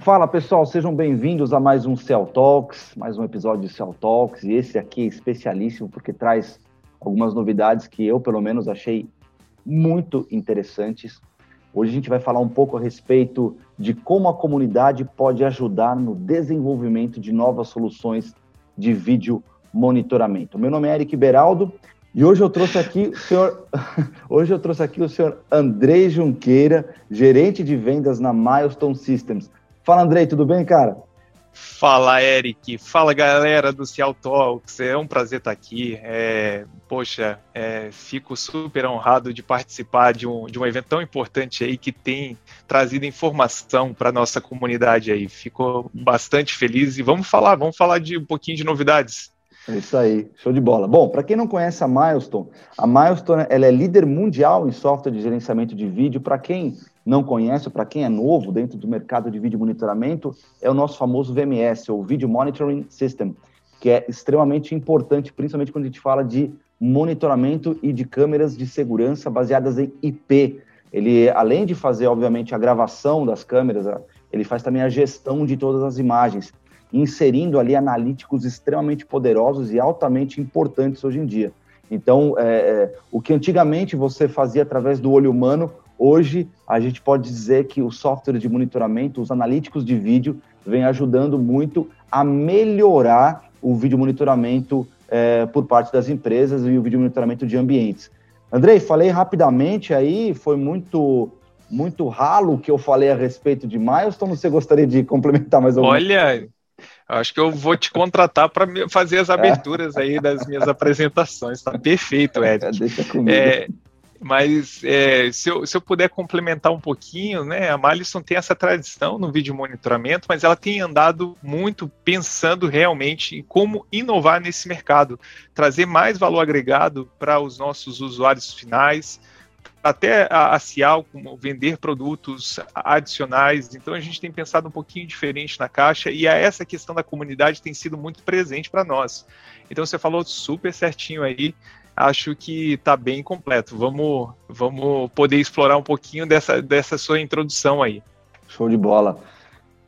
Fala pessoal, sejam bem-vindos a mais um Cell Talks, mais um episódio de Cell Talks. E esse aqui é especialíssimo porque traz algumas novidades que eu, pelo menos, achei muito interessantes. Hoje a gente vai falar um pouco a respeito de como a comunidade pode ajudar no desenvolvimento de novas soluções de vídeo monitoramento. Meu nome é Eric Beraldo e hoje eu trouxe aqui o senhor, hoje eu trouxe aqui o senhor Andrei Junqueira, gerente de vendas na Milestone Systems. Fala Andrei, tudo bem, cara? Fala, Eric. Fala, galera do Cial Talks. É um prazer estar aqui. É, poxa, é, fico super honrado de participar de um, de um evento tão importante aí que tem trazido informação para nossa comunidade aí. Fico bastante feliz e vamos falar, vamos falar de um pouquinho de novidades. É isso aí, show de bola. Bom, para quem não conhece a Milestone, a Milestone ela é líder mundial em software de gerenciamento de vídeo. Para quem não conhece, para quem é novo dentro do mercado de vídeo monitoramento, é o nosso famoso VMS, ou Video Monitoring System, que é extremamente importante, principalmente quando a gente fala de monitoramento e de câmeras de segurança baseadas em IP. Ele, além de fazer, obviamente, a gravação das câmeras, ele faz também a gestão de todas as imagens inserindo ali analíticos extremamente poderosos e altamente importantes hoje em dia. Então, é, é, o que antigamente você fazia através do olho humano, hoje a gente pode dizer que o software de monitoramento, os analíticos de vídeo, vem ajudando muito a melhorar o vídeo monitoramento é, por parte das empresas e o vídeo monitoramento de ambientes. Andrei, falei rapidamente aí, foi muito muito ralo o que eu falei a respeito de Milestone. Você gostaria de complementar mais alguma Olha, Acho que eu vou te contratar para fazer as aberturas aí das minhas apresentações. Tá perfeito, Ed. Deixa comigo. É, mas é, se, eu, se eu puder complementar um pouquinho, né? A Malisson tem essa tradição no vídeo monitoramento, mas ela tem andado muito pensando realmente em como inovar nesse mercado, trazer mais valor agregado para os nossos usuários finais, até a, a Cial como vender produtos adicionais. Então a gente tem pensado um pouquinho diferente na caixa e a essa questão da comunidade tem sido muito presente para nós. Então você falou super certinho aí. Acho que está bem completo. Vamos, vamos poder explorar um pouquinho dessa, dessa sua introdução aí. Show de bola.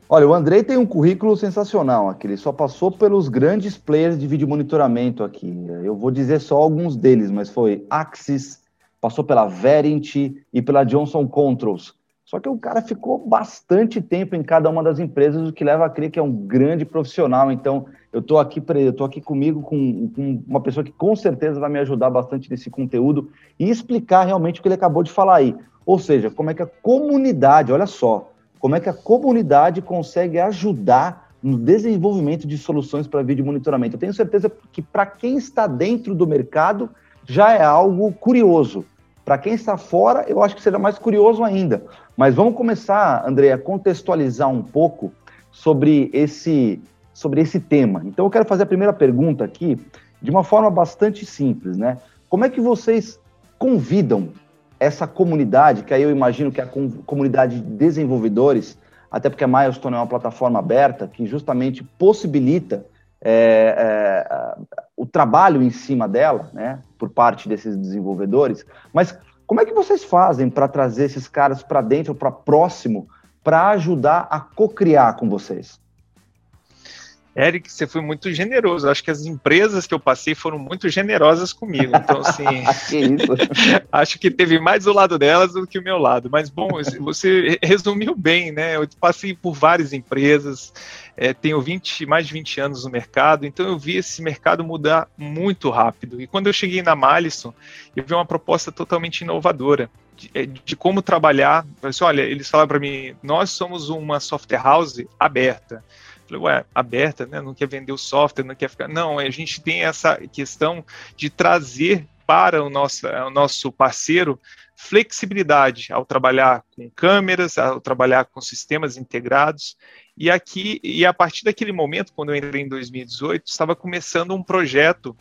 Olha, o Andrei tem um currículo sensacional aqui. Ele só passou pelos grandes players de vídeo monitoramento aqui. Eu vou dizer só alguns deles, mas foi Axis, passou pela Verint e pela Johnson Controls. Só que o cara ficou bastante tempo em cada uma das empresas, o que leva a crer que é um grande profissional. Então, eu estou aqui, aqui comigo com, com, uma pessoa que com certeza vai me ajudar bastante nesse conteúdo e explicar realmente o que ele acabou de falar aí. Ou seja, como é que a comunidade, olha só, como é que a comunidade consegue ajudar no desenvolvimento de soluções para vídeo monitoramento. Eu tenho certeza que para quem está dentro do mercado já é algo curioso. Para quem está fora, eu acho que será mais curioso ainda. Mas vamos começar, André, a contextualizar um pouco sobre esse, sobre esse tema. Então, eu quero fazer a primeira pergunta aqui de uma forma bastante simples, né? Como é que vocês convidam essa comunidade, que aí eu imagino que é a comunidade de desenvolvedores, até porque a Milestone é uma plataforma aberta que justamente possibilita é, é, o trabalho em cima dela, né, por parte desses desenvolvedores, mas como é que vocês fazem para trazer esses caras para dentro, para próximo, para ajudar a co-criar com vocês? Eric, você foi muito generoso. Acho que as empresas que eu passei foram muito generosas comigo. Então, assim, que acho que teve mais o lado delas do que o meu lado. Mas, bom, você resumiu bem, né? Eu passei por várias empresas, é, tenho 20, mais de 20 anos no mercado, então eu vi esse mercado mudar muito rápido. E quando eu cheguei na Malison, eu vi uma proposta totalmente inovadora. De, é, de como trabalhar. Assim, olha, eles falaram para mim: nós somos uma software house aberta. Falei, ué, aberta, né? Não quer vender o software, não quer ficar. Não, a gente tem essa questão de trazer para o nosso, o nosso parceiro flexibilidade ao trabalhar com câmeras, ao trabalhar com sistemas integrados. E aqui, e a partir daquele momento, quando eu entrei em 2018, estava começando um projeto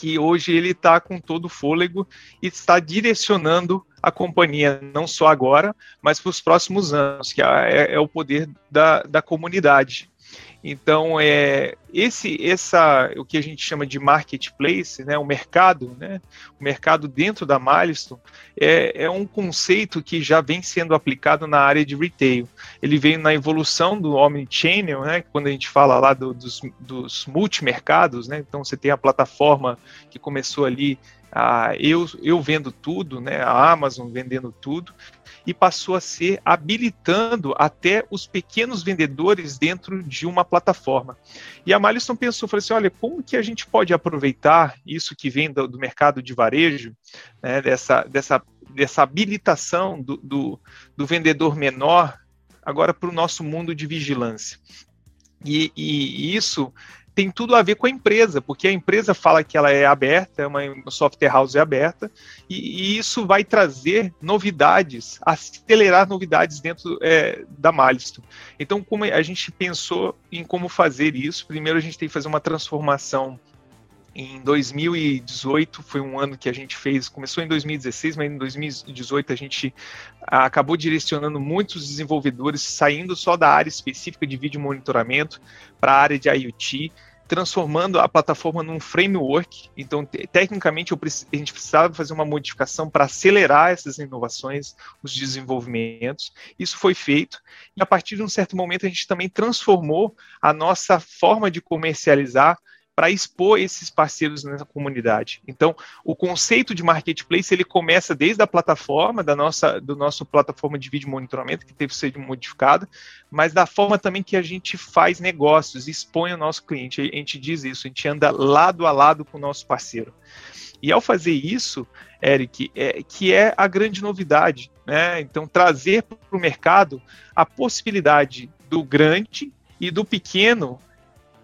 que hoje ele está com todo o fôlego e está direcionando a companhia, não só agora, mas para os próximos anos, que é, é, o poder da, da comunidade. Então, é, esse, essa, o que a gente chama de marketplace, né, o mercado, né, o mercado dentro da Milestone, é, é um conceito que já vem sendo aplicado na área de retail. Ele vem na evolução do omnichannel, né, quando a gente fala lá do, dos, dos multimercados, né, então você tem a plataforma que começou ali a eu, eu vendo tudo, né, a Amazon vendendo tudo, e passou a ser habilitando até os pequenos vendedores dentro de uma plataforma. E a Maliston pensou, falou assim, olha, como que a gente pode aproveitar isso que vem do, do mercado de varejo, né, dessa, dessa, dessa habilitação do, do, do vendedor menor, agora para o nosso mundo de vigilância. E, e, isso tem tudo a ver com a empresa, porque a empresa fala que ela é aberta, é uma software house aberta, e, e isso vai trazer novidades, acelerar novidades dentro é, da Milestone. Então, como a gente pensou em como fazer isso, primeiro a gente tem que fazer uma transformação em 2018 foi um ano que a gente fez, começou em 2016, mas em 2018 a gente acabou direcionando muitos desenvolvedores saindo só da área específica de vídeo monitoramento para a área de IoT transformando a plataforma num framework. Então, tecnicamente, a gente precisava fazer uma modificação para acelerar essas inovações, os desenvolvimentos. Isso foi feito. E a partir de um certo momento, a gente também transformou a nossa forma de comercializar para expor esses parceiros nessa comunidade. Então, o conceito de marketplace ele começa desde a plataforma da nossa do nosso plataforma de vídeo monitoramento que teve que ser modificada, mas da forma também que a gente faz negócios, expõe o nosso cliente. A gente diz isso, a gente anda lado a lado com o nosso parceiro. E ao fazer isso, Eric, é, que é a grande novidade, né? Então, trazer para o mercado a possibilidade do grande e do pequeno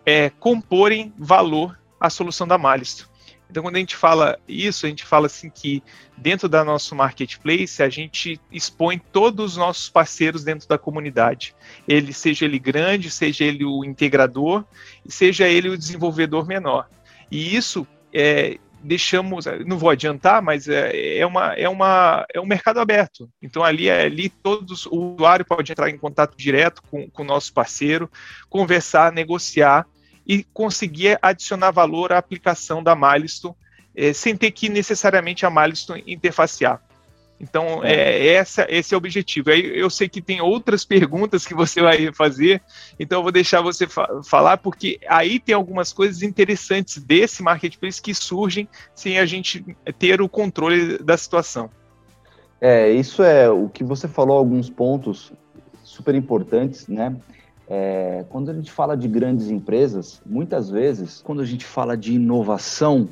é, comporem valor à solução da Malisto. Então, quando a gente fala isso, a gente fala assim que dentro da nosso marketplace a gente expõe todos os nossos parceiros dentro da comunidade. Ele seja ele grande, seja ele o integrador, seja ele o desenvolvedor menor. E isso é, deixamos, não vou adiantar, mas é, é, uma, é, uma, é um mercado aberto. Então ali, ali todos, o usuário pode entrar em contato direto com, com o nosso parceiro, conversar, negociar e conseguir adicionar valor à aplicação da Milestone, é, sem ter que necessariamente a Milestone interfacear. Então, é. é, essa, esse é o objetivo. Aí eu sei que tem outras perguntas que você vai fazer, então eu vou deixar você fa falar, porque aí tem algumas coisas interessantes desse marketplace que surgem sem a gente ter o controle da situação. É, isso é o que você falou, alguns pontos super importantes, né? É, quando a gente fala de grandes empresas, muitas vezes, quando a gente fala de inovação,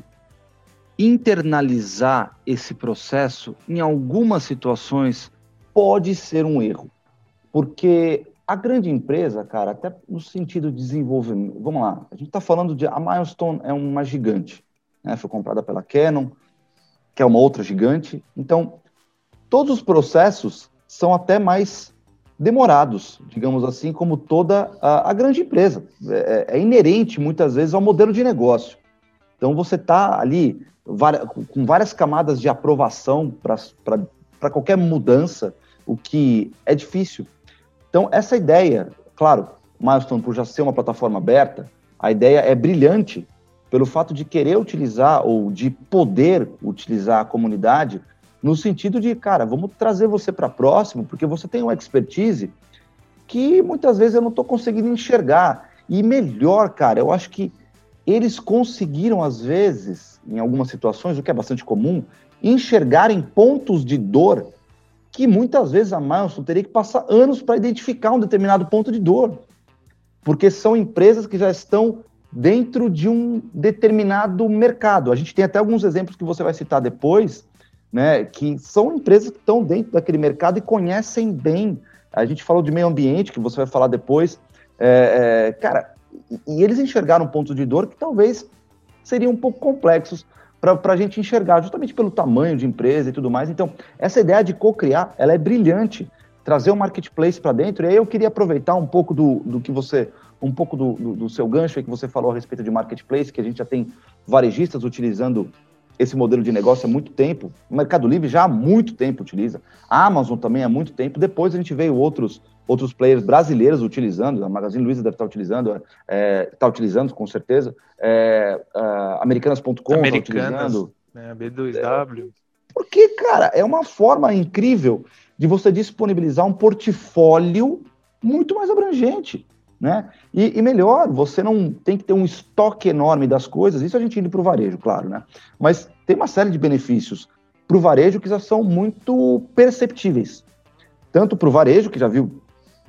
internalizar esse processo, em algumas situações, pode ser um erro. Porque a grande empresa, cara, até no sentido de desenvolvimento, vamos lá, a gente está falando de. A Milestone é uma gigante, né? foi comprada pela Canon, que é uma outra gigante. Então, todos os processos são até mais demorados, digamos assim, como toda a, a grande empresa. É, é, inerente, muitas vezes, ao modelo de negócio. Então, você está ali com várias camadas de aprovação para qualquer mudança, o que é difícil. Então, essa ideia, claro, Milestone, por já ser uma plataforma aberta, a ideia é brilhante pelo fato de querer utilizar ou de poder utilizar a comunidade no sentido de, cara, vamos trazer você para próximo, porque você tem uma expertise que muitas vezes eu não estou conseguindo enxergar. E melhor, cara, eu acho que eles conseguiram, às vezes, em algumas situações, o que é bastante comum, enxergarem pontos de dor que muitas vezes a Milestone teria que passar anos para identificar um determinado ponto de dor. Porque são empresas que já estão dentro de um determinado mercado. A gente tem até alguns exemplos que você vai citar depois, né, que são empresas que estão dentro daquele mercado e conhecem bem. A gente falou de meio ambiente, que você vai falar depois. É, é, cara, e, eles enxergaram pontos de dor que talvez seriam um pouco complexos para a gente enxergar, justamente pelo tamanho de empresa e tudo mais. Então, essa ideia de co-criar, ela é brilhante, trazer o um marketplace para dentro. E aí eu queria aproveitar um pouco do, do que você, um pouco do, do, do seu gancho que você falou a respeito de marketplace, que a gente já tem varejistas utilizando esse modelo de negócio há muito tempo. O Mercado Livre já há muito tempo utiliza. A Amazon também há muito tempo. Depois a gente veio outros outros players brasileiros utilizando, a Magazine Luiza deve estar utilizando, é, está utilizando com certeza, é, Americanas.com está utilizando. Né, B2W. Porque, cara, é uma forma incrível de você disponibilizar um portfólio muito mais abrangente. Né? E, e, melhor, você não tem que ter um estoque enorme das coisas, isso a gente indo para o varejo, claro, né? Mas tem uma série de benefícios para o varejo que já são muito perceptíveis. Tanto para o varejo, que já viu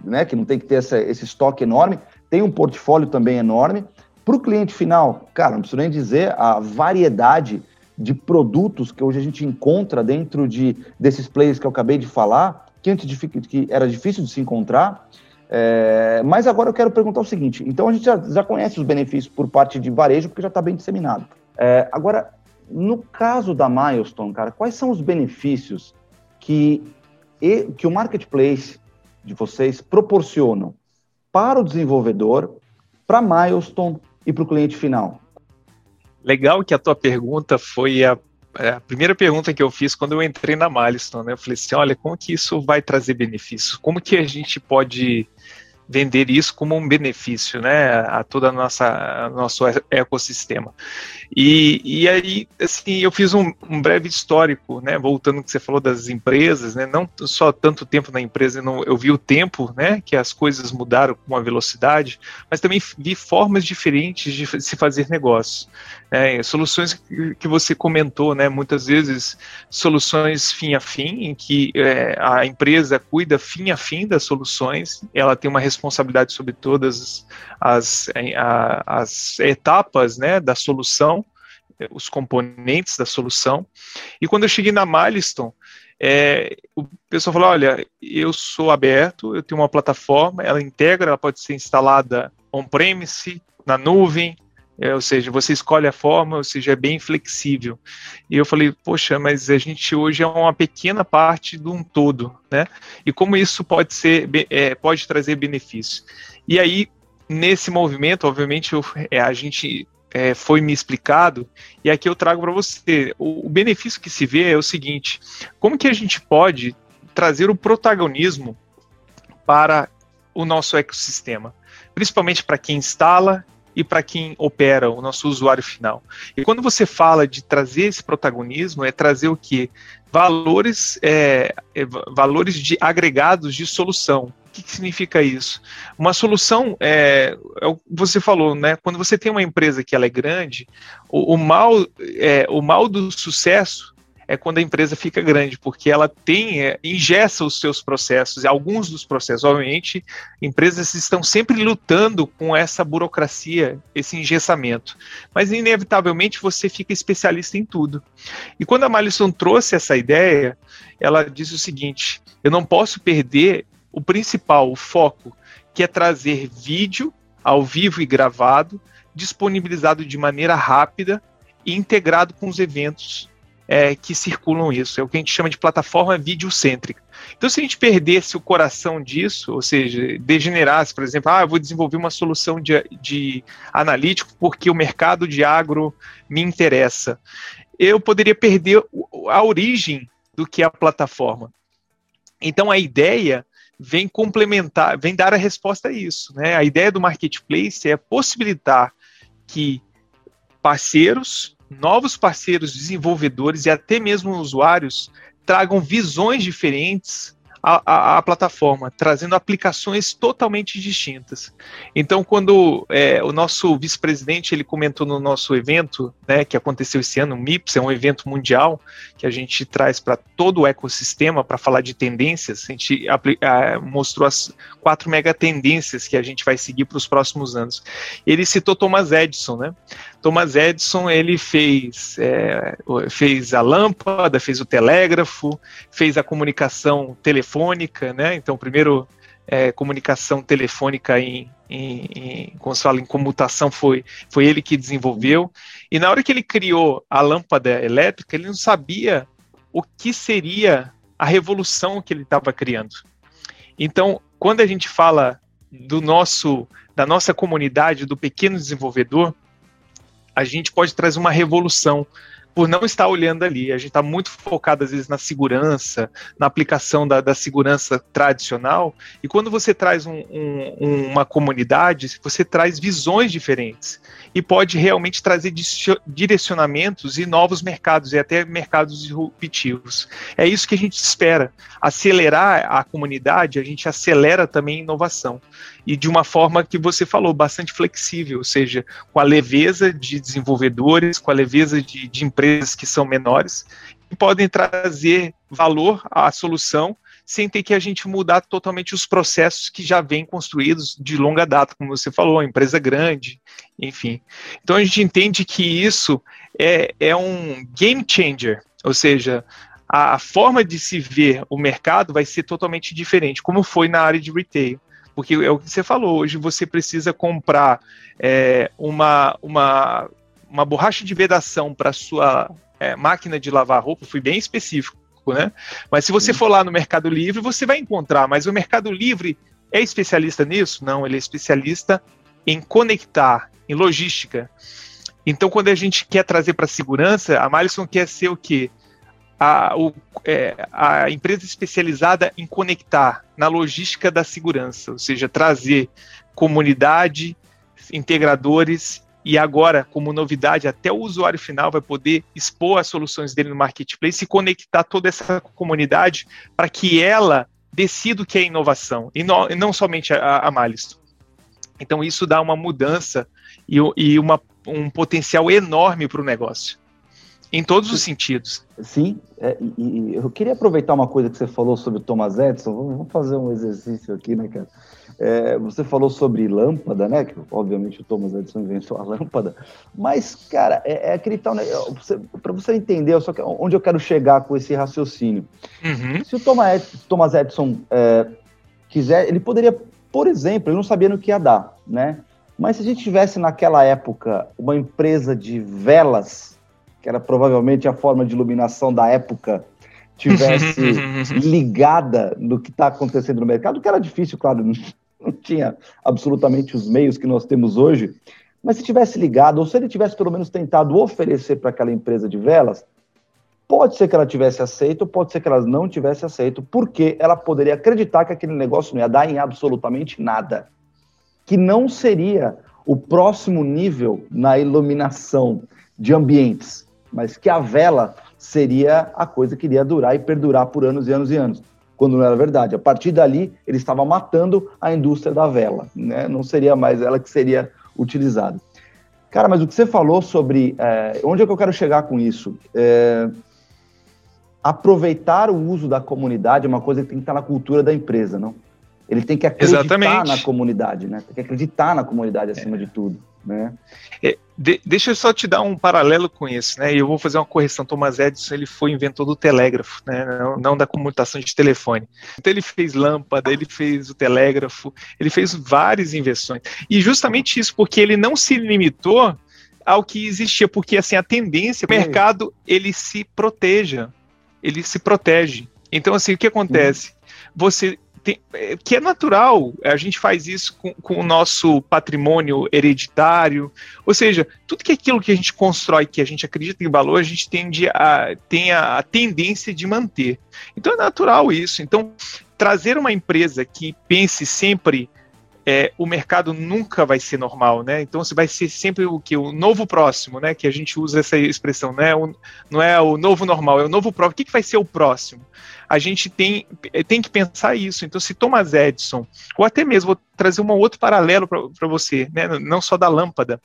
né, que não tem que ter essa, esse estoque enorme, tem um portfólio também enorme. Para o cliente final, cara, não preciso nem dizer a variedade de produtos que hoje a gente encontra dentro de, desses players que eu acabei de falar, que antes de, que era difícil de se encontrar. É, mas agora eu quero perguntar o seguinte: então a gente já, já conhece os benefícios por parte de varejo, porque já está bem disseminado. É, agora, no caso da Milestone, cara, quais são os benefícios que, que o marketplace de vocês proporcionam para o desenvolvedor, para a Milestone e para o cliente final? Legal que a tua pergunta foi a, é, a, primeira pergunta que eu fiz quando eu entrei na Milestone. Né? Eu falei assim, olha, como que isso vai trazer benefícios? Como que a gente pode vender isso como um benefício, né, a toda a nossa a nosso ecossistema. E, e aí, assim, eu fiz um, um, breve histórico, né, voltando que você falou das empresas, né, não só tanto tempo na empresa, não, eu vi o tempo, né, que as coisas mudaram com uma velocidade, mas também vi formas diferentes de se fazer negócio. Né, soluções que você comentou, né, muitas vezes soluções fim a fim, em que é, a empresa cuida fim a fim das soluções, ela tem uma responsabilidade sobre todas as, as etapas né, da solução, os componentes da solução. E quando eu cheguei na Milestone, é, o pessoal falou: olha, eu sou aberto, eu tenho uma plataforma, ela integra, ela pode ser instalada on-premise, na nuvem, é, ou seja, você escolhe a forma, ou seja, é bem flexível. E eu falei, poxa, mas a gente hoje é uma pequena parte de um todo, né? E como isso pode ser, é, pode trazer benefício. E aí, nesse movimento, obviamente, eu, é, a gente é, foi me explicado, e aqui eu trago para você. O, o benefício que se vê é o seguinte: como que a gente pode trazer o protagonismo para o nosso ecossistema? Principalmente para quem instala e para quem opera, o nosso usuário final. E quando você fala de trazer esse protagonismo, é trazer o que? Valores, é, é, valores de agregados de solução. O que, que significa isso? Uma solução, é, é você falou, né? Quando você tem uma empresa que ela é grande, o, o mal, é, o mal do sucesso é quando a empresa fica grande, porque ela tem, é, ingessa os seus processos, alguns dos processos, obviamente, empresas estão sempre lutando com essa burocracia, esse engessamento. Mas, inevitavelmente, você fica especialista em tudo. E quando a Malison trouxe essa ideia, ela diz o seguinte: eu não posso perder o principal, o foco, que é trazer vídeo ao vivo e gravado, disponibilizado de maneira rápida e integrado com os eventos é, que circulam isso. É o que a gente chama de plataforma videocêntrica. Então, se a gente perdesse o coração disso, ou seja, degenerasse, por exemplo, ah, eu vou desenvolver uma solução de, de analítico porque o mercado de agro me interessa, eu poderia perder a origem do que é a plataforma. Então, a ideia vem complementar, vem dar a resposta a isso. Né? A ideia do marketplace é possibilitar que parceiros novos parceiros, desenvolvedores e até mesmo usuários tragam visões diferentes à, plataforma, trazendo aplicações totalmente distintas. Então, quando é, o nosso vice-presidente ele comentou no nosso evento, né, que aconteceu esse ano, o MIPS, é um evento mundial que a gente traz para todo o ecossistema para falar de tendências. A gente mostrou as quatro mega tendências que a gente vai seguir para os próximos anos. Ele citou Thomas Edison, né? Thomas Edison ele fez, é, fez a lâmpada, fez o telégrafo, fez a comunicação telefônica, né? Então, primeiro é, comunicação telefônica em, em, em, como se fala, em comutação foi, foi ele que desenvolveu. E na hora que ele criou a lâmpada elétrica, ele não sabia o que seria a revolução que ele estava criando. Então, quando a gente fala do nosso da nossa comunidade, do pequeno desenvolvedor, a gente pode trazer uma revolução por não estar olhando ali. A gente está muito focado, às vezes, na segurança, na aplicação da, da segurança tradicional. E quando você traz um, um, uma comunidade, você traz visões diferentes e pode realmente trazer direcionamentos e novos mercados, e até mercados disruptivos. É isso que a gente espera. Acelerar a comunidade, a gente acelera também a inovação. E de uma forma que você falou, bastante flexível, ou seja, com a leveza de desenvolvedores, com a leveza de, de empresas que são menores e podem trazer valor à solução sem ter que a gente mudar totalmente os processos que já vêm construídos de longa data, como você falou, empresa grande, enfim. Então a gente entende que isso é, é um game changer, ou seja, a forma de se ver o mercado vai ser totalmente diferente, como foi na área de retail. Porque é o que você falou, hoje você precisa comprar é, uma, uma uma borracha de vedação para sua é, máquina de lavar roupa, fui bem específico, né? Mas se você for lá no Mercado Livre, você vai encontrar. Mas o Mercado Livre é especialista nisso? Não, ele é especialista em conectar, em logística. Então, quando a gente quer trazer para a segurança, a Malison quer ser o quê? A, o, é, a empresa especializada em conectar na logística da segurança, ou seja, trazer comunidade, integradores e agora, como novidade, até o usuário final vai poder expor as soluções dele no marketplace e conectar toda essa comunidade para que ela decida o que é inovação, e não, e não somente a, a Malisto. Então, isso dá uma mudança e, e uma, um potencial enorme para o negócio, em todos os sentidos. Sim, é, e, eu queria aproveitar uma coisa que você falou sobre o Thomas Edison, vamos fazer um exercício aqui, né, cara? É, você falou sobre lâmpada, né? Que obviamente o Thomas Edison inventou a lâmpada. Mas, cara, é, é aquele tal. Né, Para você entender só que, onde eu quero chegar com esse raciocínio. Uhum. Se o Thomas Edison é, quiser, ele poderia, por exemplo, ele não sabia no que ia dar, né? Mas se a gente tivesse naquela época uma empresa de velas, que era provavelmente a forma de iluminação da época, tivesse ligada no que está acontecendo no mercado, que era difícil, claro, não tinha absolutamente os meios que nós temos hoje, mas se tivesse ligado, ou se ele tivesse pelo menos tentado oferecer para aquela empresa de velas, pode ser que ela tivesse aceito, pode ser que ela não tivesse aceito, porque ela poderia acreditar que aquele negócio não ia dar em absolutamente nada. Que não seria o próximo nível na iluminação de ambientes, mas que a vela seria a coisa que iria durar e perdurar por anos e anos e anos quando não era verdade. A partir dali, ele estava matando a indústria da vela, né? não seria mais ela que seria utilizada. Cara, mas o que você falou sobre. É, onde é que eu quero chegar com isso? É, aproveitar o uso da comunidade é uma coisa que tem que estar na cultura da empresa, não? Ele tem que acreditar Exatamente. na comunidade, né? Tem que acreditar na comunidade acima é. de tudo. Né? É, de, deixa eu só te dar um paralelo com isso, né? E eu vou fazer uma correção. Thomas Edison ele foi inventor do telégrafo, né? Não, não, da comutação de telefone. Então ele fez lâmpada, ele fez o telégrafo, ele fez várias invenções. E justamente isso porque ele não se limitou ao que existia, porque assim a tendência, o mercado ele se proteja, ele se protege. Então assim o que acontece? Você tem, é, que é natural, a gente faz isso com, com, o nosso patrimônio hereditário, ou seja, tudo que é aquilo que a gente constrói, que a gente acredita em valor, a gente tende a, tem a, a tendência de manter. Então é natural isso. Então, trazer uma empresa que pense sempre é, o mercado nunca vai ser normal, né? Então você vai ser sempre o que o novo próximo, né? Que a gente usa essa expressão, né? O, não é o novo normal, é o novo próximo. O que, que vai ser o próximo? A gente tem, tem que pensar isso. Então, se Thomas Edison, ou até mesmo vou trazer um outro paralelo para você, né? Não só da lâmpada,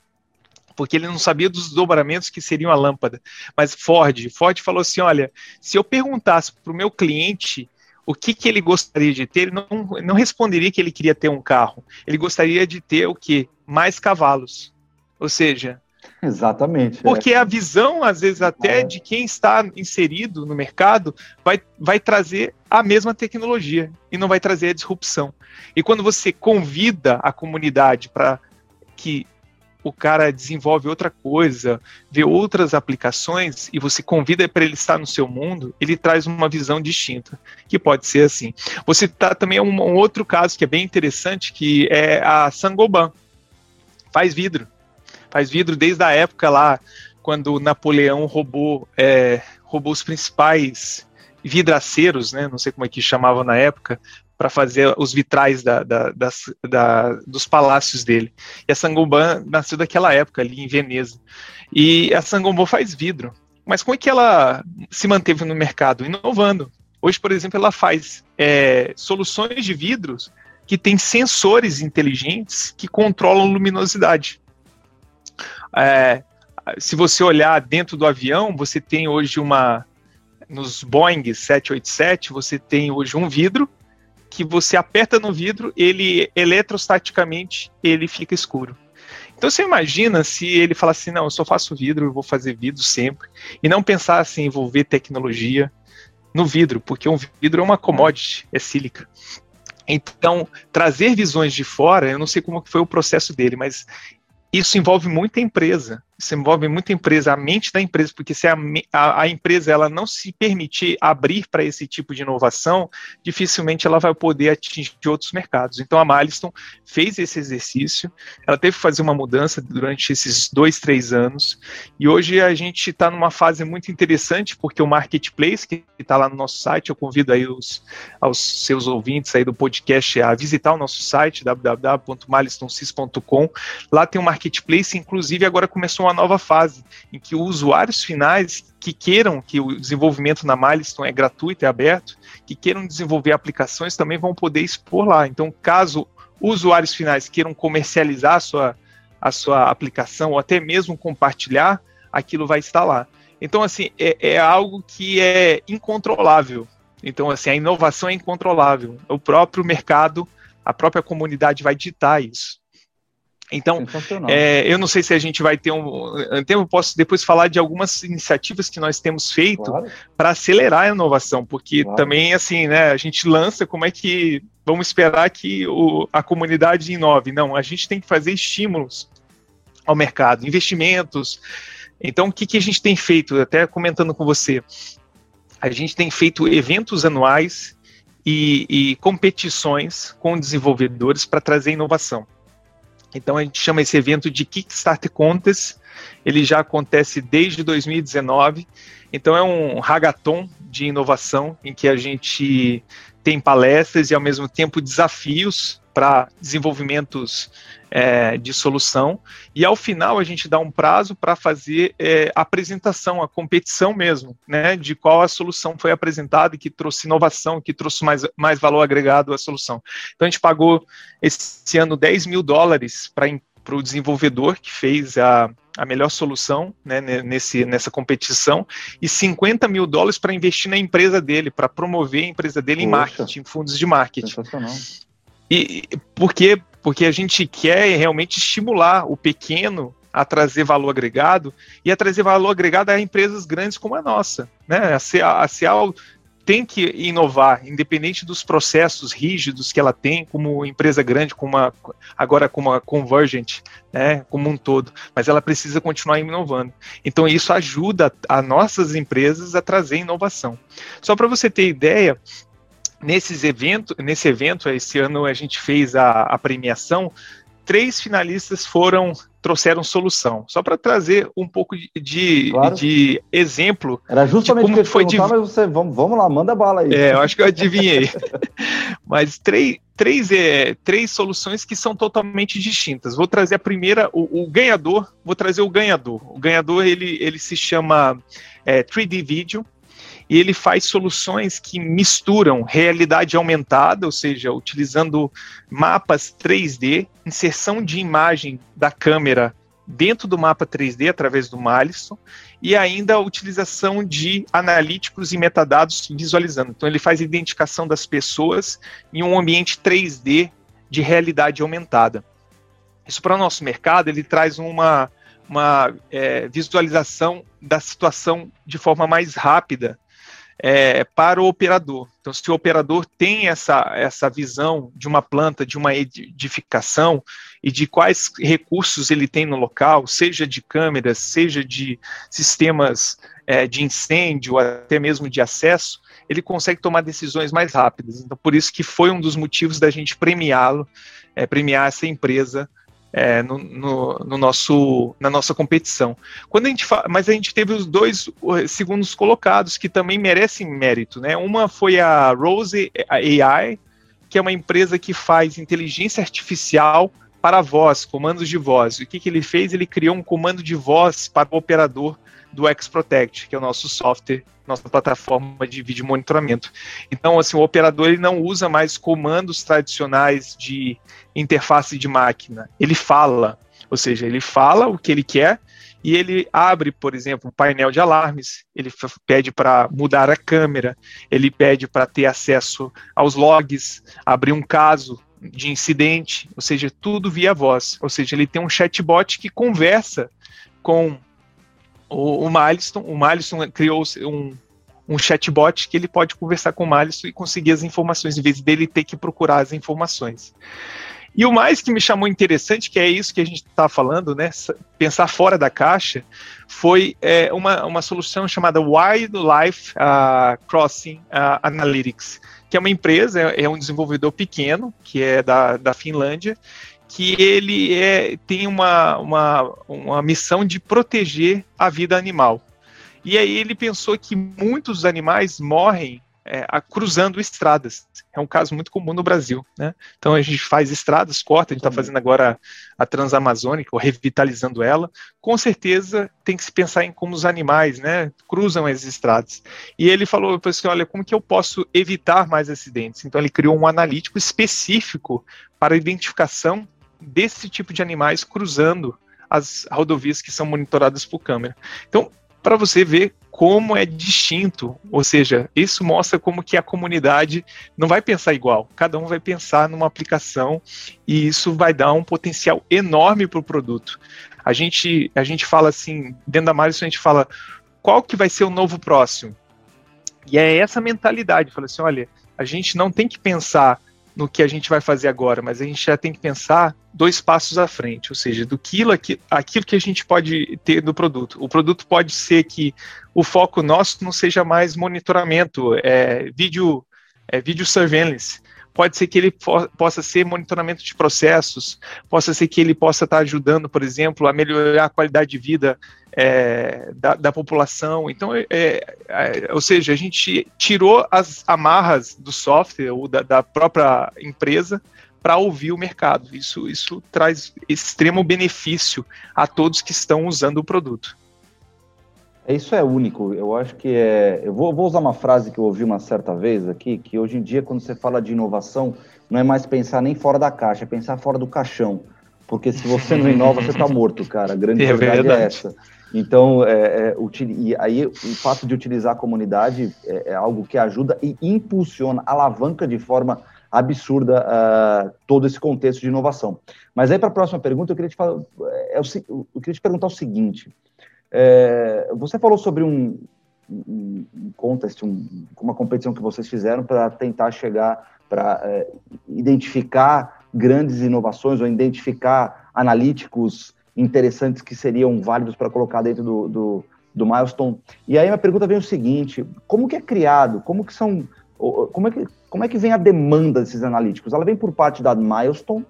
porque ele não sabia dos dobramentos que seriam a lâmpada. Mas Ford, Ford falou assim: olha, se eu perguntasse para o meu cliente o que, que ele gostaria de ter, ele não, não responderia que ele queria ter um carro. Ele gostaria de ter o quê? Mais cavalos. Ou seja. Exatamente. É. Porque é. a visão, às vezes, até é. de quem está inserido no mercado vai, vai trazer a mesma tecnologia e não vai trazer a disrupção. E quando você convida a comunidade para que o cara desenvolve outra coisa, vê outras aplicações e você convida para ele estar no seu mundo, ele traz uma visão distinta, que pode ser assim. Você tá também um, um outro caso que é bem interessante, que é a Sangoban. Faz vidro. Faz vidro desde a época lá quando Napoleão roubou, é, roubou os principais vidraceiros, né? Não sei como é que chamavam na época, para fazer os vitrais da, da, das, da, dos palácios dele. E a Sangoban nasceu daquela época ali em Veneza. E a Sangoban faz vidro. Mas como é que ela se manteve no mercado? Inovando. Hoje, por exemplo, ela faz é, soluções de vidros que têm sensores inteligentes que controlam luminosidade. É, se você olhar dentro do avião, você tem hoje uma. Nos Boeing 787, você tem hoje um vidro que você aperta no vidro, ele eletrostaticamente ele fica escuro. Então você imagina se ele falar assim, não, eu só faço vidro, eu vou fazer vidro sempre, e não pensar assim, envolver tecnologia no vidro, porque um vidro é uma commodity, é sílica. Então, trazer visões de fora, eu não sei como foi o processo dele, mas isso envolve muita empresa. Isso envolve muita empresa, a mente da empresa, porque se a, a, a empresa ela não se permitir abrir para esse tipo de inovação, dificilmente ela vai poder atingir outros mercados. Então a Milestone fez esse exercício, ela teve que fazer uma mudança durante esses dois, três anos, e hoje a gente está numa fase muito interessante, porque o marketplace que está lá no nosso site, eu convido aí os, aos seus ouvintes aí do podcast a visitar o nosso site, www.milestonesis.com. Lá tem um marketplace, inclusive agora começou uma nova fase, em que os usuários finais que queiram que o desenvolvimento na Milestone é gratuito, é aberto, que queiram desenvolver aplicações também vão poder expor lá. Então, caso usuários finais queiram comercializar a sua, a sua aplicação ou até mesmo compartilhar, aquilo vai estar lá. Então, assim, é, é algo que é incontrolável. Então, assim, a inovação é incontrolável. O próprio mercado, a própria comunidade vai ditar isso. Então, é, eu não sei se a gente vai ter um, um tempo, posso depois falar de algumas iniciativas que nós temos feito claro. para acelerar a inovação, porque claro. também, assim, né, a gente lança como é que vamos esperar que o, a comunidade inove. Não, a gente tem que fazer estímulos ao mercado, investimentos. Então, o que, que a gente tem feito? Até comentando com você, a gente tem feito eventos anuais e, e competições com desenvolvedores para trazer inovação. Então a gente chama esse evento de Kickstarter Contest. Ele já acontece desde 2019. Então é um hackathon de inovação em que a gente tem palestras e ao mesmo tempo desafios para desenvolvimentos é, de solução. E ao final a gente dá um prazo para fazer é, a apresentação, a competição mesmo, né, de qual a solução foi apresentada e que trouxe inovação, que trouxe mais, mais valor agregado à solução. Então a gente pagou esse ano 10 mil dólares para para o desenvolvedor que fez a, a melhor solução né, nesse, nessa competição e 50 mil dólares para investir na empresa dele, para promover a empresa dele Poxa, em marketing, em fundos de marketing. Sensacional. E por quê? Porque a gente quer realmente estimular o pequeno a trazer valor agregado e a trazer valor agregado a empresas grandes como a nossa. Né? A CEAL tem que inovar, independente dos processos rígidos que ela tem como empresa grande, como uma, agora como a Convergent, né, como um todo, mas ela precisa continuar inovando. Então isso ajuda a nossas empresas a trazer inovação. Só para você ter ideia, nesses evento, nesse evento, esse ano a gente fez a, a premiação, três finalistas foram trouxeram solução. Só para trazer um pouco de, claro. de exemplo. Era justamente como foi de... mas você vamos, vamos lá, manda bala aí. É, eu acho que eu adivinhei. mas três, três, é, três soluções que são totalmente distintas. Vou trazer a primeira, o, o ganhador. Vou trazer o ganhador. O ganhador ele, ele se chama é, 3D Video e ele faz soluções que misturam realidade aumentada, ou seja, utilizando mapas 3D, inserção de imagem da câmera dentro do mapa 3D através do Malisson e ainda a utilização de analíticos e metadados visualizando. Então ele faz identificação das pessoas em um ambiente 3D de realidade aumentada. Isso para o nosso mercado ele traz uma, uma é, visualização da situação de forma mais rápida é, para o operador. Então, se o operador tem essa, essa visão de uma planta, de uma edificação e de quais recursos ele tem no local, seja de câmeras, seja de sistemas é, de incêndio, até mesmo de acesso, ele consegue tomar decisões mais rápidas. Então, por isso que foi um dos motivos da gente premiá-lo, é, premiar essa empresa é, no, no, no, nosso, na nossa competição. Quando a gente mas a gente teve os dois segundos colocados que também merecem mérito, né? Uma foi a Rose AI, que é uma empresa que faz inteligência artificial para voz, comandos de voz. O que, que ele fez? Ele criou um comando de voz para o operador do X-Protect, que é o nosso software, nossa plataforma de vídeo monitoramento. Então, assim, o operador ele não usa mais comandos tradicionais de interface de máquina. Ele fala, ou seja, ele fala o que ele quer e ele abre, por exemplo, um painel de alarmes, ele pede para mudar a câmera, ele pede para ter acesso aos logs, abrir um caso de incidente, ou seja, tudo via voz. Ou seja, ele tem um chatbot que conversa com o, o o Maliston criou um, um chatbot que ele pode conversar com o Maliston e conseguir as informações, em vez dele ter que procurar as informações. E o mais que me chamou interessante, que é isso que a gente está falando, né? Pensar fora da caixa, foi é, uma, uma solução chamada Wildlife uh, Crossing uh, Analytics, que é uma empresa, é, é um desenvolvedor pequeno, que é da, da Finlândia, que ele é, tem uma, uma, uma missão de proteger a vida animal. E aí ele pensou que muitos animais morrem é, a, cruzando estradas. É um caso muito comum no Brasil. Né? Então a gente faz estradas, corta, a gente está fazendo agora a Transamazônica, ou revitalizando ela. Com certeza tem que se pensar em como os animais né, cruzam as estradas. E ele falou assim, olha, como que eu posso evitar mais acidentes? Então ele criou um analítico específico para a identificação desse tipo de animais cruzando as rodovias que são monitoradas por câmera. Então, para você ver como é distinto, ou seja, isso mostra como que a comunidade não vai pensar igual, cada um vai pensar numa aplicação e isso vai dar um potencial enorme para o produto. A gente, a gente fala assim, dentro da Maris a gente fala qual que vai ser o novo próximo. E é essa mentalidade, fala assim, olha, a gente não tem que pensar no que a gente vai fazer agora, mas a gente já tem que pensar dois passos à frente, ou seja, do que aquilo que a gente pode ter do produto. O produto pode ser que o foco nosso não seja mais monitoramento, é, vídeo, é, vídeo surveillance, pode ser que ele possa ser monitoramento de processos, possa ser que ele possa estar ajudando, por exemplo, a melhorar a qualidade de vida é, da, da, população. Então, é, é, ou seja, a gente tirou as amarras do software ou da, da própria empresa para ouvir o mercado. Isso, isso traz extremo benefício a todos que estão usando o produto. Isso é único. Eu acho que é. Eu vou, vou, usar uma frase que eu ouvi uma certa vez aqui, que hoje em dia, quando você fala de inovação, não é mais pensar nem fora da caixa, é pensar fora do caixão. Porque se você não inova, você está morto, cara. A grande é verdade, verdade, é essa. Então, é, é, e aí o fato de utilizar a comunidade é, é, algo que ajuda e impulsiona, alavanca de forma absurda uh, todo esse contexto de inovação. Mas aí, para a próxima pergunta, eu queria te, falar, é, eu queria te perguntar o seguinte: é, você falou sobre um, um, contest, um, uma competição que vocês fizeram para tentar chegar, para é, identificar grandes inovações ou identificar analíticos interessantes que seriam válidos para colocar dentro do, do, do milestone. E aí a pergunta vem o seguinte: como que é criado? Como que são? Como é que, como é que vem a demanda desses analíticos? Ela vem por parte da milestone,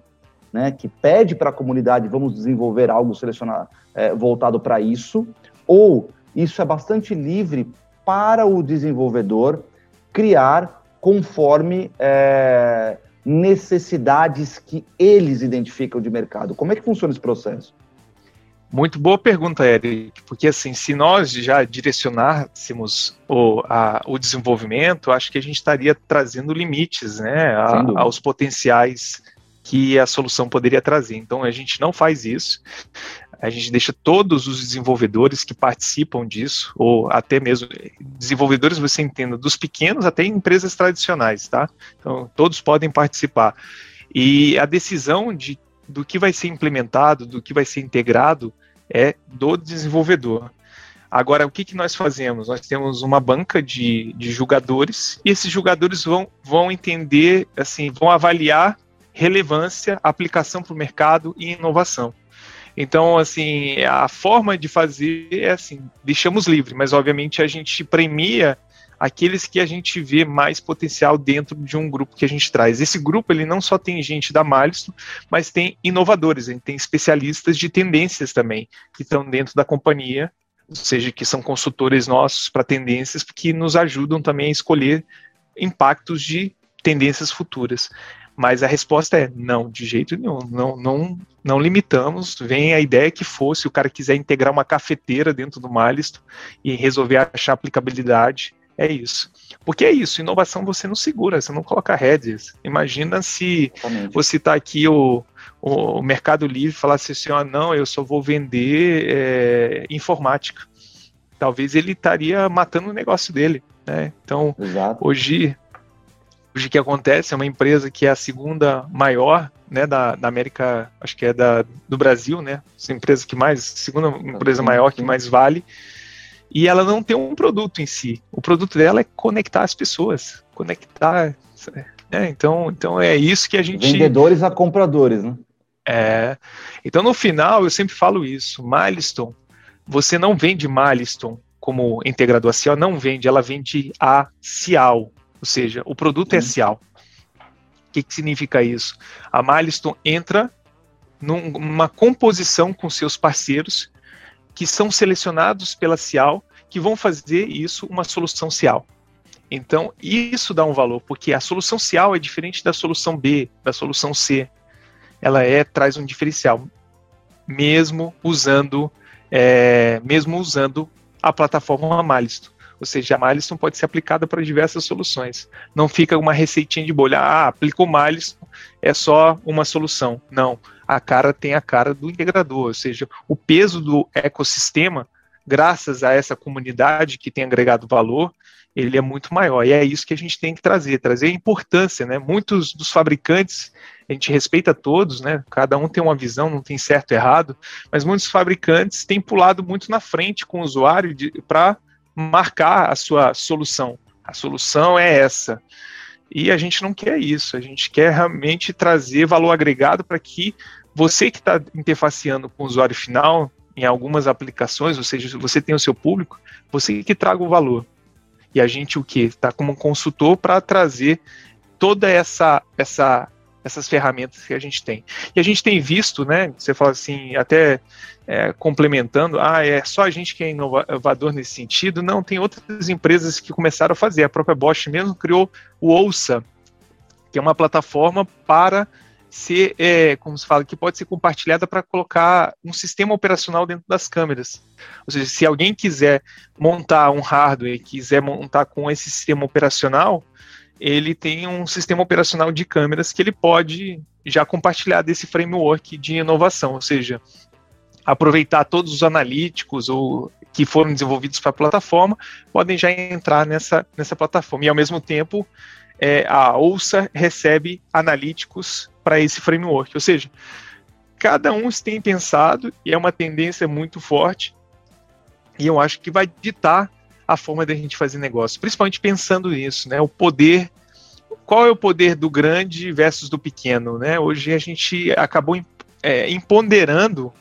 né, que pede para a comunidade vamos desenvolver algo selecionado é, voltado para isso, ou isso é bastante livre para o desenvolvedor criar conforme é, necessidades que eles identificam de mercado. Como é que funciona esse processo? Muito boa pergunta, Eric, porque assim, se nós já direcionássemos o, a, o desenvolvimento, acho que a gente estaria trazendo limites né, a, aos potenciais que a solução poderia trazer. Então a gente não faz isso. A gente deixa todos os desenvolvedores que participam disso, ou até mesmo desenvolvedores, você entenda, dos pequenos até empresas tradicionais, tá? Então todos podem participar. E a decisão de do que vai ser implementado, do que vai ser integrado, é do desenvolvedor. Agora, o que, que nós fazemos? Nós temos uma banca de, de jogadores e esses jogadores vão, vão entender, assim, vão avaliar relevância, aplicação para o mercado e inovação. Então, assim, a forma de fazer é assim, deixamos livre, mas obviamente a gente premia aqueles que a gente vê mais potencial dentro de um grupo que a gente traz. Esse grupo ele não só tem gente da Milestone, mas tem inovadores, ele tem especialistas de tendências também, que estão dentro da companhia, ou seja, que são consultores nossos para tendências, que nos ajudam também a escolher impactos de tendências futuras. Mas a resposta é não, de jeito nenhum. Não, não, não limitamos. Vem a ideia que fosse o cara quiser integrar uma cafeteira dentro do Malisto e resolver achar aplicabilidade. É isso. Porque é isso, inovação você não segura, você não coloca redes. Imagina se Exatamente. você está aqui, o, o Mercado Livre falasse assim, ah, não, eu só vou vender é, informática. Talvez ele estaria matando o negócio dele. Né? Então, Exato. hoje Hoje o que acontece é uma empresa que é a segunda maior né, da, da América, acho que é da, do Brasil, né? Essa empresa que mais, segunda empresa maior que mais vale. E ela não tem um produto em si. O produto dela é conectar as pessoas, conectar. Né? Então, então é isso que a gente. Vendedores a compradores, né? É. Então no final eu sempre falo isso. Milestone, você não vende Milestone como integrador a Cial, não vende, ela vende a Cial. Ou seja, o produto é. SEAL. O que, que significa isso? A Milestone entra numa composição com seus parceiros que são selecionados pela Cial, que vão fazer isso uma solução Cial. Então, isso dá um valor, porque a solução Cial é diferente da solução B, da solução C. Ela é traz um diferencial, mesmo usando, é, mesmo usando a plataforma Milestone. Ou seja, a Milestone pode ser aplicada para diversas soluções. Não fica uma receitinha de bolha, ah, aplicou Milestone, é só uma solução. Não, a cara tem a cara do integrador, ou seja, o peso do ecossistema, graças a essa comunidade que tem agregado valor, ele é muito maior. E é isso que a gente tem que trazer, trazer a importância, né? Muitos dos fabricantes, a gente respeita todos, né? Cada um tem uma visão, não tem certo e errado, mas muitos fabricantes têm pulado muito na frente com o usuário para marcar a sua solução. A solução é essa. E a gente não quer isso, a gente quer realmente trazer valor agregado para que você que está interfaceando com o usuário final em algumas aplicações, ou seja, você tem o seu público, você que traga o valor. E a gente o que? Está como consultor para trazer toda essa essa essas ferramentas que a gente tem. E a gente tem visto, né? Você fala assim, até é, complementando, ah, é só a gente que é inovador nesse sentido. Não, tem outras empresas que começaram a fazer. A própria Bosch mesmo criou o Ouça, que é uma plataforma para ser, é, como se fala, que pode ser compartilhada para colocar um sistema operacional dentro das câmeras. Ou seja, se alguém quiser montar um hardware, quiser montar com esse sistema operacional, ele tem um sistema operacional de câmeras que ele pode já compartilhar desse framework de inovação, ou seja, aproveitar todos os analíticos ou que foram desenvolvidos para a plataforma podem já entrar nessa, nessa plataforma. E ao mesmo tempo, é, a Ouça recebe analíticos para esse framework. Ou seja, cada um tem pensado e é uma tendência muito forte. E eu acho que vai ditar a forma da gente fazer negócio, principalmente pensando nisso, né? O poder, qual é o poder do grande versus do pequeno, né? Hoje a gente acabou é, empoderando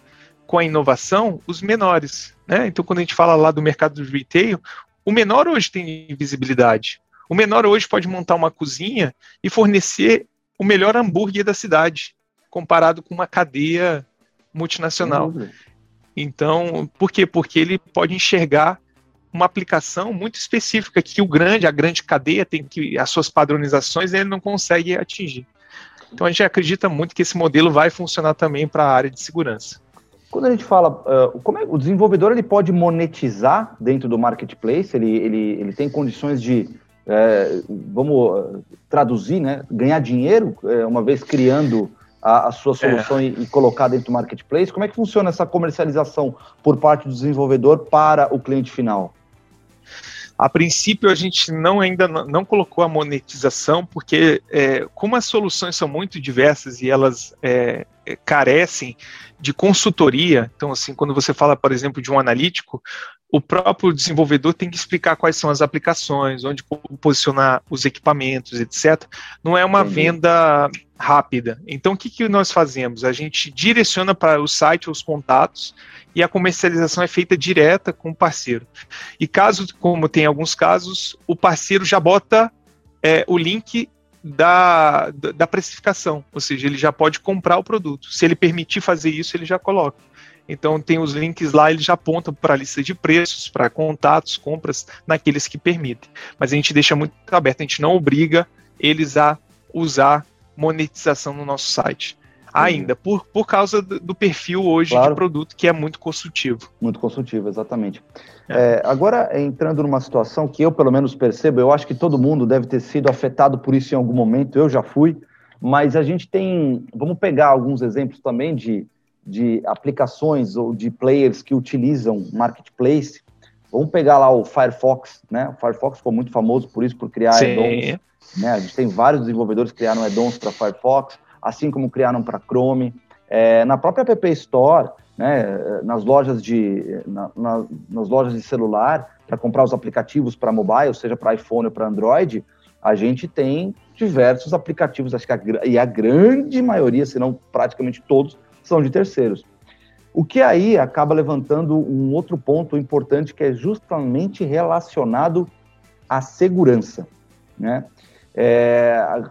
com a inovação os menores, né? Então quando a gente fala lá do mercado do retail, o menor hoje tem visibilidade. O menor hoje pode montar uma cozinha e fornecer o melhor hambúrguer da cidade, comparado com uma cadeia multinacional. Então, por quê? Porque ele pode enxergar uma aplicação muito específica que o grande, a grande cadeia tem que as suas padronizações ele não consegue atingir. Então a gente acredita muito que esse modelo vai funcionar também para a área de segurança. Quando a gente fala, uh, como é, o desenvolvedor ele pode monetizar dentro do marketplace? Ele, ele, ele tem condições de, é, vamos traduzir, né, ganhar dinheiro é, uma vez criando a, a sua solução é. e, e, colocar dentro do marketplace? Como é que funciona essa comercialização por parte do desenvolvedor para o cliente final? A princípio, a gente não ainda não, colocou a monetização, porque é, como as soluções são muito diversas e elas é, é, carecem de consultoria, então assim, quando você fala, por exemplo, de um analítico, o próprio desenvolvedor tem que explicar quais são as aplicações, onde posicionar os equipamentos, etc. Não é uma Entendi. venda rápida. Então, o que, que nós fazemos? A gente direciona para o site os contatos e a comercialização é feita direta com o parceiro. E caso, como tem alguns casos, o parceiro já bota é, o link da, da precificação, ou seja, ele já pode comprar o produto. Se ele permitir fazer isso, ele já coloca. Então tem os links lá, ele já aponta para a lista de preços, para contatos, compras, naqueles que permitem. Mas a gente deixa muito aberto, a gente não obriga eles a usar monetização no nosso site. Ainda, por, por causa do, perfil hoje claro. de produto que é muito construtivo. Muito construtivo, exatamente. É. É, agora, entrando numa situação que eu, pelo menos, percebo, eu acho que todo mundo deve ter sido afetado por isso em algum momento, eu já fui, mas a gente tem. Vamos pegar alguns exemplos também de de aplicações ou de players que utilizam marketplace. Vamos pegar lá o Firefox, né? O Firefox ficou muito famoso por isso, por criar add-ons. Né? A gente tem vários desenvolvedores que criaram add-ons para Firefox, assim como criaram para Chrome. É, na própria App Store, né, nas lojas de na, na, nas lojas de celular para comprar os aplicativos para mobile, seja para iPhone ou para Android, a gente tem diversos aplicativos, acho que a, e a grande maioria, se não praticamente todos, são de terceiros. O que aí acaba levantando um outro ponto importante que é justamente relacionado à segurança, né? É,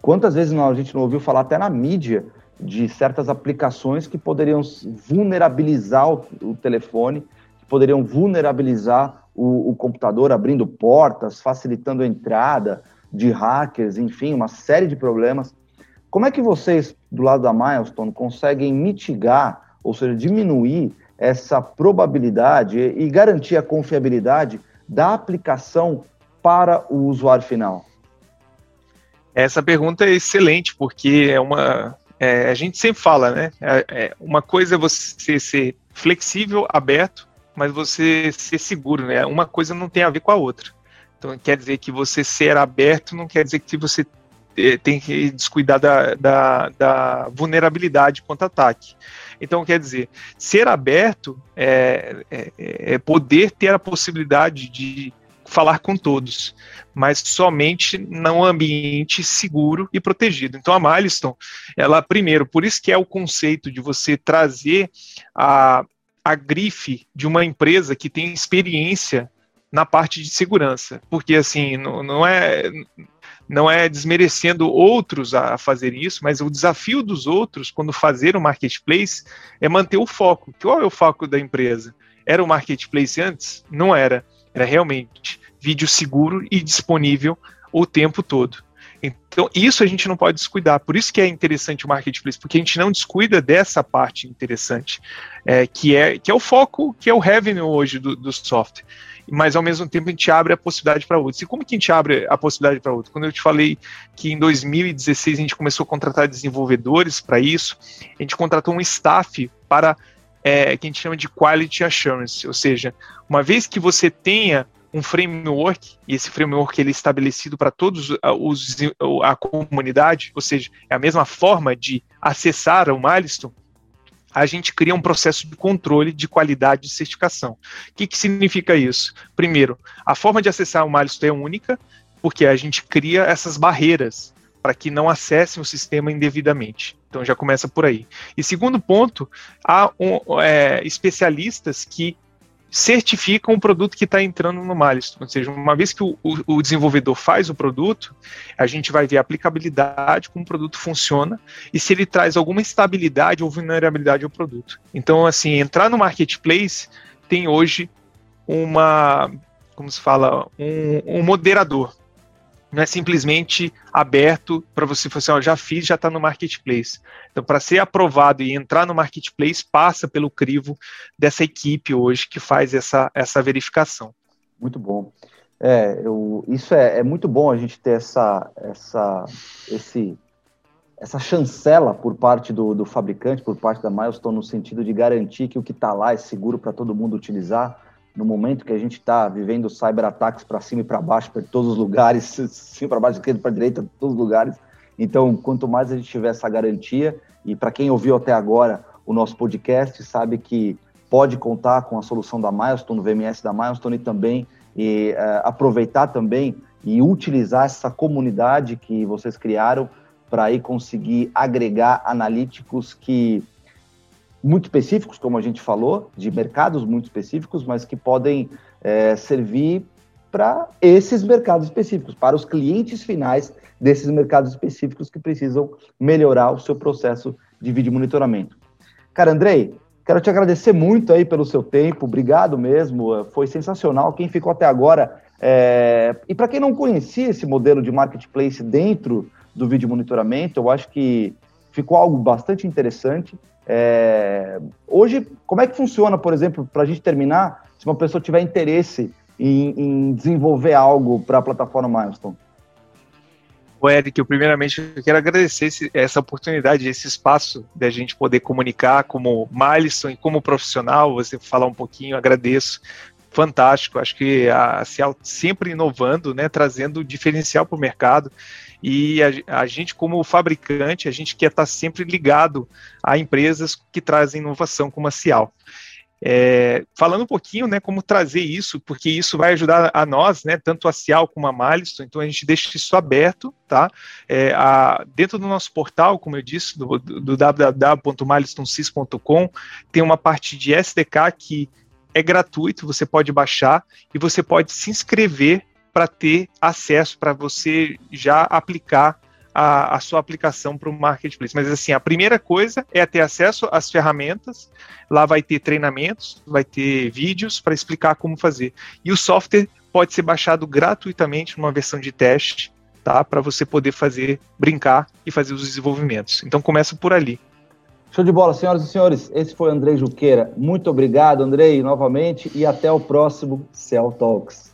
quantas vezes a gente não ouviu falar até na mídia de certas aplicações que poderiam vulnerabilizar o, o telefone, que poderiam vulnerabilizar o, o computador, abrindo portas, facilitando a entrada de hackers, enfim, uma série de problemas. Como é que vocês, do lado da Milestone, conseguem mitigar, ou seja, diminuir essa probabilidade e garantir a confiabilidade da aplicação para o usuário final? Essa pergunta é excelente, porque é uma. É, a gente sempre fala, né? É, é, uma coisa é você ser flexível, aberto, mas você ser seguro, né? Uma coisa não tem a ver com a outra. Então, quer dizer que você ser aberto não quer dizer que você tem que descuidar da, da, da vulnerabilidade contra ataque. Então, quer dizer, ser aberto é, é, é, poder ter a possibilidade de falar com todos, mas somente num ambiente seguro e protegido. Então, a Milestone, ela, primeiro, por isso que é o conceito de você trazer a, a grife de uma empresa que tem experiência na parte de segurança, porque assim não, não é não é desmerecendo outros a fazer isso, mas o desafio dos outros, quando fazer o marketplace, é manter o foco. Qual é o foco da empresa? Era o marketplace antes? Não era. Era realmente vídeo seguro e disponível o tempo todo. Então, isso a gente não pode descuidar. Por isso que é interessante o marketplace, porque a gente não descuida dessa parte interessante, é, que, é, que é o foco, que é o revenue hoje do, do software mas ao mesmo tempo a gente abre a possibilidade para outros. E como que a gente abre a possibilidade para outros? Quando eu te falei que em 2016 a gente começou a contratar desenvolvedores para isso, a gente contratou um staff para é, que a gente chama de Quality Assurance, ou seja, uma vez que você tenha um framework, e esse framework ele é estabelecido para todos os, a comunidade, ou seja, é a mesma forma de acessar o milestone, a gente cria um processo de controle de qualidade de certificação. O que, que significa isso? Primeiro, a forma de acessar o milestone é única, porque a gente cria essas barreiras para que não acessem o sistema indevidamente. Então já começa por aí. E segundo ponto, há um, é, especialistas que certificam o produto que está entrando no milestone. Ou seja, uma vez que o, o, desenvolvedor faz o produto, a gente vai ver a aplicabilidade, como o produto funciona e se ele traz alguma estabilidade ou vulnerabilidade ao produto. Então, assim, entrar no marketplace tem hoje uma, como se fala, um, um moderador não é simplesmente aberto para você falar assim, já fiz, já está no marketplace. Então, para ser aprovado e entrar no marketplace, passa pelo crivo dessa equipe hoje que faz essa, essa verificação. Muito bom. É, eu, isso é, é muito bom a gente ter essa, essa, esse, essa chancela por parte do, do fabricante, por parte da Milestone, no sentido de garantir que o que está lá é seguro para todo mundo utilizar no momento que a gente está vivendo cyberataques para cima e para baixo, para todos os lugares, cima para baixo, esquerda para direita, todos os lugares. Então, quanto mais a gente tiver essa garantia, e para quem ouviu até agora o nosso podcast, sabe que pode contar com a solução da Milestone, do VMS da Milestone e também e, uh, aproveitar também e utilizar essa comunidade que vocês criaram para aí conseguir agregar analíticos que muito específicos, como a gente falou, de mercados muito específicos, mas que podem é, servir para esses mercados específicos, para os clientes finais desses mercados específicos que precisam melhorar o seu processo de vídeo monitoramento. Cara, Andrei, quero te agradecer muito aí pelo seu tempo, obrigado mesmo, foi sensacional. Quem ficou até agora, é... e para quem não conhecia esse modelo de marketplace dentro do vídeo monitoramento, eu acho que ficou algo bastante interessante. É... Hoje, como é que funciona, por exemplo, para a gente terminar, se uma pessoa tiver interesse em, em desenvolver algo para a plataforma Milestone? O Eric, eu primeiramente quero agradecer esse, essa oportunidade, esse espaço de a gente poder comunicar como Milestone, como profissional, você falar um pouquinho, agradeço. Fantástico, acho que a Cial sempre inovando, né, trazendo diferencial para o mercado e a, a, gente, como fabricante, a gente quer estar sempre ligado a empresas que trazem inovação como a Cial. É, falando um pouquinho, né, como trazer isso, porque isso vai ajudar a nós, né, tanto a Cial como a Milestone, então a gente deixa isso aberto, tá? É, a, dentro do nosso portal, como eu disse, do, do tem uma parte de SDK que é gratuito, você pode baixar e você pode se inscrever para ter acesso, para você já aplicar a, a sua aplicação para o marketplace. Mas assim, a primeira coisa é ter acesso às ferramentas. Lá vai ter treinamentos, vai ter vídeos para explicar como fazer. E o software pode ser baixado gratuitamente numa versão de teste, tá? Para você poder fazer, brincar e fazer os desenvolvimentos. Então começa por ali. Show de bola, senhoras e senhores. Esse foi Andrei Juqueira. Muito obrigado, Andrei, novamente, e até o próximo Cell Talks.